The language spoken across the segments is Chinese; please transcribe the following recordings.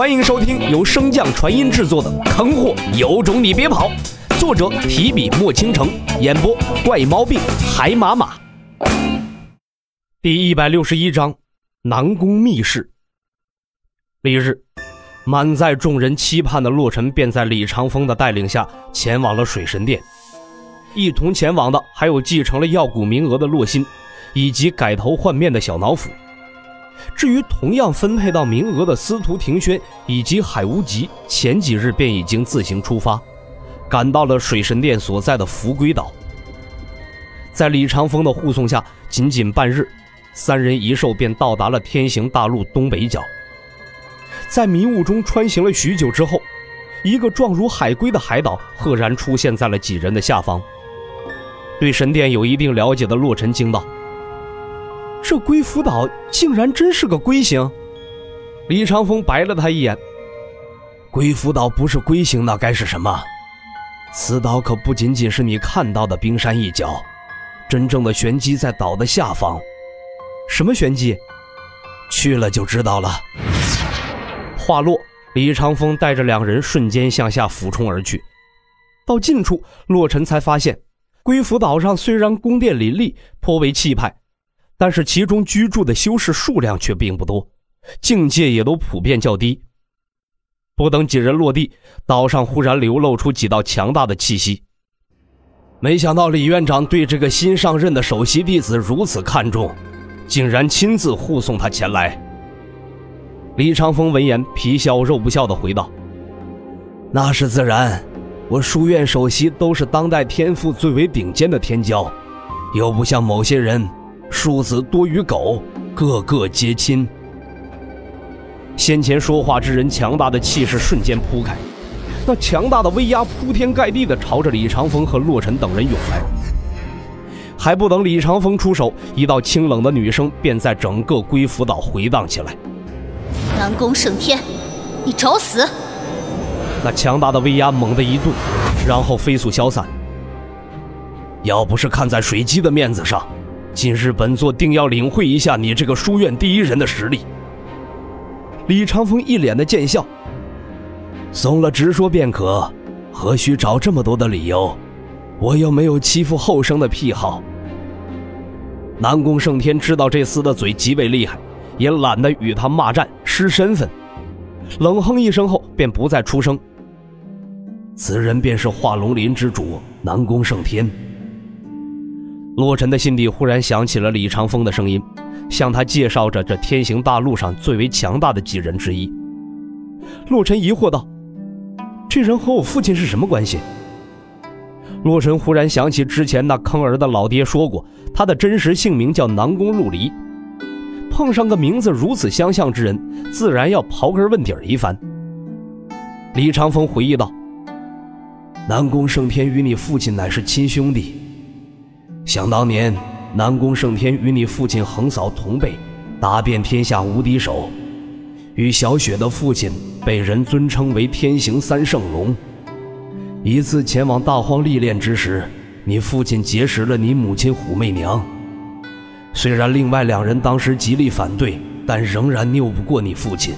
欢迎收听由升降传音制作的《坑货有种你别跑》，作者提笔墨倾城，演播怪毛病海马马。第一百六十一章，南宫密室。翌日，满载众人期盼的洛尘便在李长风的带领下前往了水神殿。一同前往的还有继承了药蛊名额的洛心，以及改头换面的小脑斧。至于同样分配到名额的司徒庭轩以及海无极，前几日便已经自行出发，赶到了水神殿所在的福龟岛。在李长风的护送下，仅仅半日，三人一兽便到达了天行大陆东北角。在迷雾中穿行了许久之后，一个状如海龟的海岛赫然出现在了几人的下方。对神殿有一定了解的洛尘惊道。这龟福岛竟然真是个龟形，李长风白了他一眼。龟福岛不是龟形，那该是什么？此岛可不仅仅是你看到的冰山一角，真正的玄机在岛的下方。什么玄机？去了就知道了。话落，李长风带着两人瞬间向下俯冲而去。到近处，洛尘才发现，龟福岛上虽然宫殿林立，颇为气派。但是其中居住的修士数量却并不多，境界也都普遍较低。不等几人落地，岛上忽然流露出几道强大的气息。没想到李院长对这个新上任的首席弟子如此看重，竟然亲自护送他前来。李长风闻言，皮笑肉不笑的回道：“那是自然，我书院首席都是当代天赋最为顶尖的天骄，又不像某些人。”庶子多于狗，个个皆亲。先前说话之人强大的气势瞬间铺开，那强大的威压铺天盖地的朝着李长风和洛尘等人涌来。还不等李长风出手，一道清冷的女声便在整个龟福岛回荡起来：“南宫圣天，你找死！”那强大的威压猛地一顿，然后飞速消散。要不是看在水姬的面子上。今日本座定要领会一下你这个书院第一人的实力。李长风一脸的贱笑，松了直说便可，何须找这么多的理由？我又没有欺负后生的癖好。南宫胜天知道这厮的嘴极为厉害，也懒得与他骂战失身份，冷哼一声后便不再出声。此人便是化龙林之主南宫胜天。洛尘的心底忽然想起了李长风的声音，向他介绍着这天行大陆上最为强大的几人之一。洛尘疑惑道：“这人和我父亲是什么关系？”洛尘忽然想起之前那坑儿的老爹说过，他的真实姓名叫南宫陆离。碰上个名字如此相像之人，自然要刨根问底儿一番。李长风回忆道：“南宫胜天与你父亲乃是亲兄弟。”想当年，南宫胜天与你父亲横扫同辈，打遍天下无敌手，与小雪的父亲被人尊称为天行三圣龙。一次前往大荒历练之时，你父亲结识了你母亲虎媚娘。虽然另外两人当时极力反对，但仍然拗不过你父亲。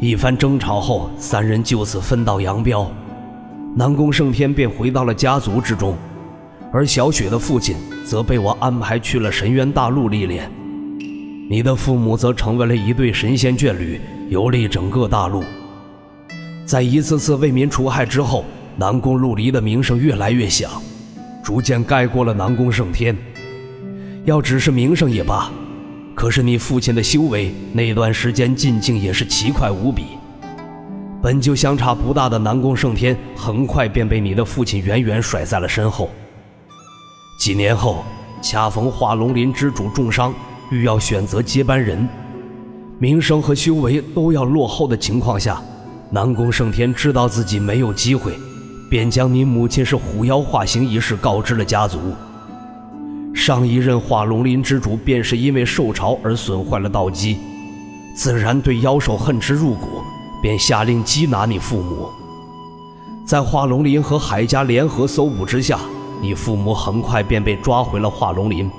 一番争吵后，三人就此分道扬镳，南宫胜天便回到了家族之中。而小雪的父亲则被我安排去了神渊大陆历练，你的父母则成为了一对神仙眷侣，游历整个大陆。在一次次为民除害之后，南宫陆离的名声越来越响，逐渐盖过了南宫胜天。要只是名声也罢，可是你父亲的修为那段时间进境也是奇快无比。本就相差不大的南宫胜天，很快便被你的父亲远远甩在了身后。几年后，恰逢化龙林之主重伤，欲要选择接班人，名声和修为都要落后的情况下，南宫胜天知道自己没有机会，便将你母亲是虎妖化形一事告知了家族。上一任化龙林之主便是因为受潮而损坏了道基，自然对妖兽恨之入骨，便下令缉拿你父母。在化龙林和海家联合搜捕之下。你父母很快便被抓回了化龙林。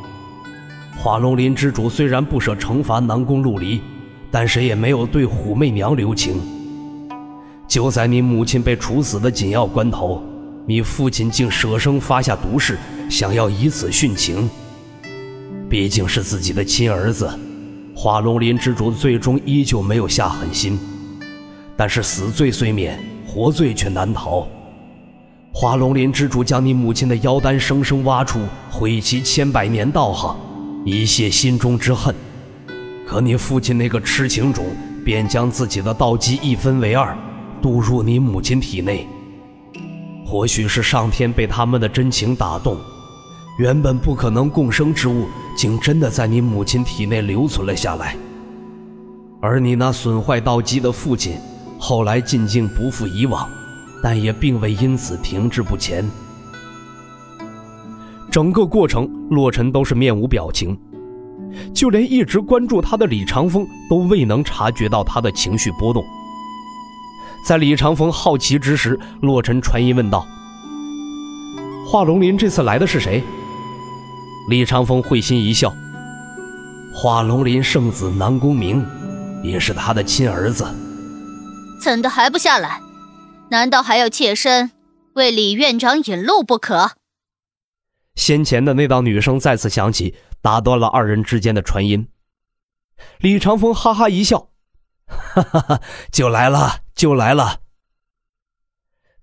化龙林之主虽然不舍惩罚南宫陆离，但谁也没有对虎媚娘留情。就在你母亲被处死的紧要关头，你父亲竟舍生发下毒誓，想要以此殉情。毕竟是自己的亲儿子，化龙林之主最终依旧没有下狠心。但是死罪虽免，活罪却难逃。华龙林之主将你母亲的妖丹生生挖出，毁其千百年道行，以泄心中之恨。可你父亲那个痴情种，便将自己的道基一分为二。渡入你母亲体内，或许是上天被他们的真情打动，原本不可能共生之物，竟真的在你母亲体内留存了下来。而你那损坏道基的父亲，后来进境不复以往，但也并未因此停滞不前。整个过程，洛尘都是面无表情，就连一直关注他的李长风都未能察觉到他的情绪波动。在李长风好奇之时，洛尘传音问道：“华龙林这次来的是谁？”李长风会心一笑：“华龙林圣子南宫明，也是他的亲儿子。”怎的还不下来？难道还要妾身为李院长引路不可？先前的那道女声再次响起，打断了二人之间的传音。李长风哈哈一笑：“哈哈哈，就来了。”就来了。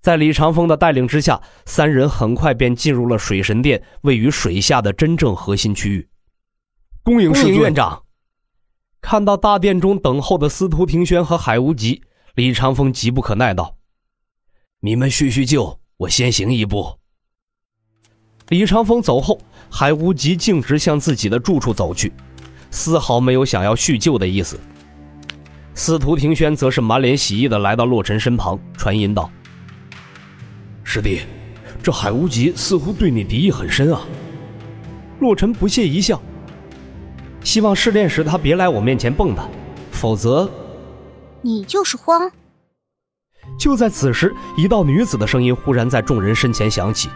在李长风的带领之下，三人很快便进入了水神殿位于水下的真正核心区域。恭迎世院长。看到大殿中等候的司徒庭轩和海无极，李长风急不可耐道：“你们叙叙旧，我先行一步。”李长风走后，海无极径直向自己的住处走去，丝毫没有想要叙旧的意思。司徒庭轩则是满脸喜意的来到洛尘身旁，传音道：“师弟，这海无极似乎对你敌意很深啊。”洛尘不屑一笑：“希望试炼时他别来我面前蹦跶，否则……你就是慌。”就在此时，一道女子的声音忽然在众人身前响起。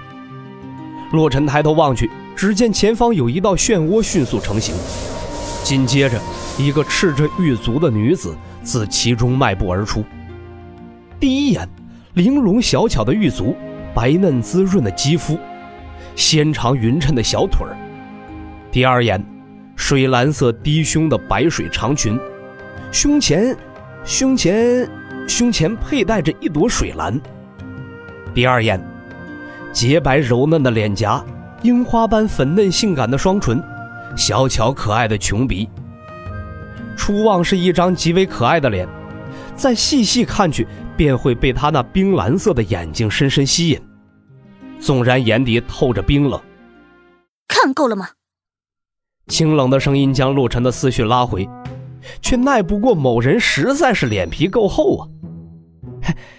洛尘抬头望去，只见前方有一道漩涡迅速成型，紧接着，一个赤着玉足的女子。自其中迈步而出。第一眼，玲珑小巧的玉足，白嫩滋润的肌肤，纤长匀称的小腿儿。第二眼，水蓝色低胸的白水长裙，胸前，胸前，胸前佩戴着一朵水兰。第二眼，洁白柔嫩的脸颊，樱花般粉嫩性感的双唇，小巧可爱的穷鼻。初望是一张极为可爱的脸，再细细看去，便会被他那冰蓝色的眼睛深深吸引。纵然眼底透着冰冷，看够了吗？清冷的声音将陆晨的思绪拉回，却耐不过某人实在是脸皮够厚啊！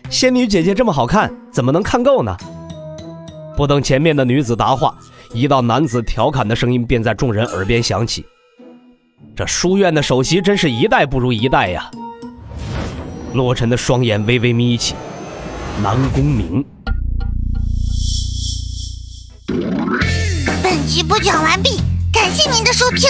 仙女姐姐这么好看，怎么能看够呢？不等前面的女子答话，一道男子调侃的声音便在众人耳边响起。这书院的首席真是一代不如一代呀！洛尘的双眼微微眯起。南宫明。本集播讲完毕，感谢您的收听。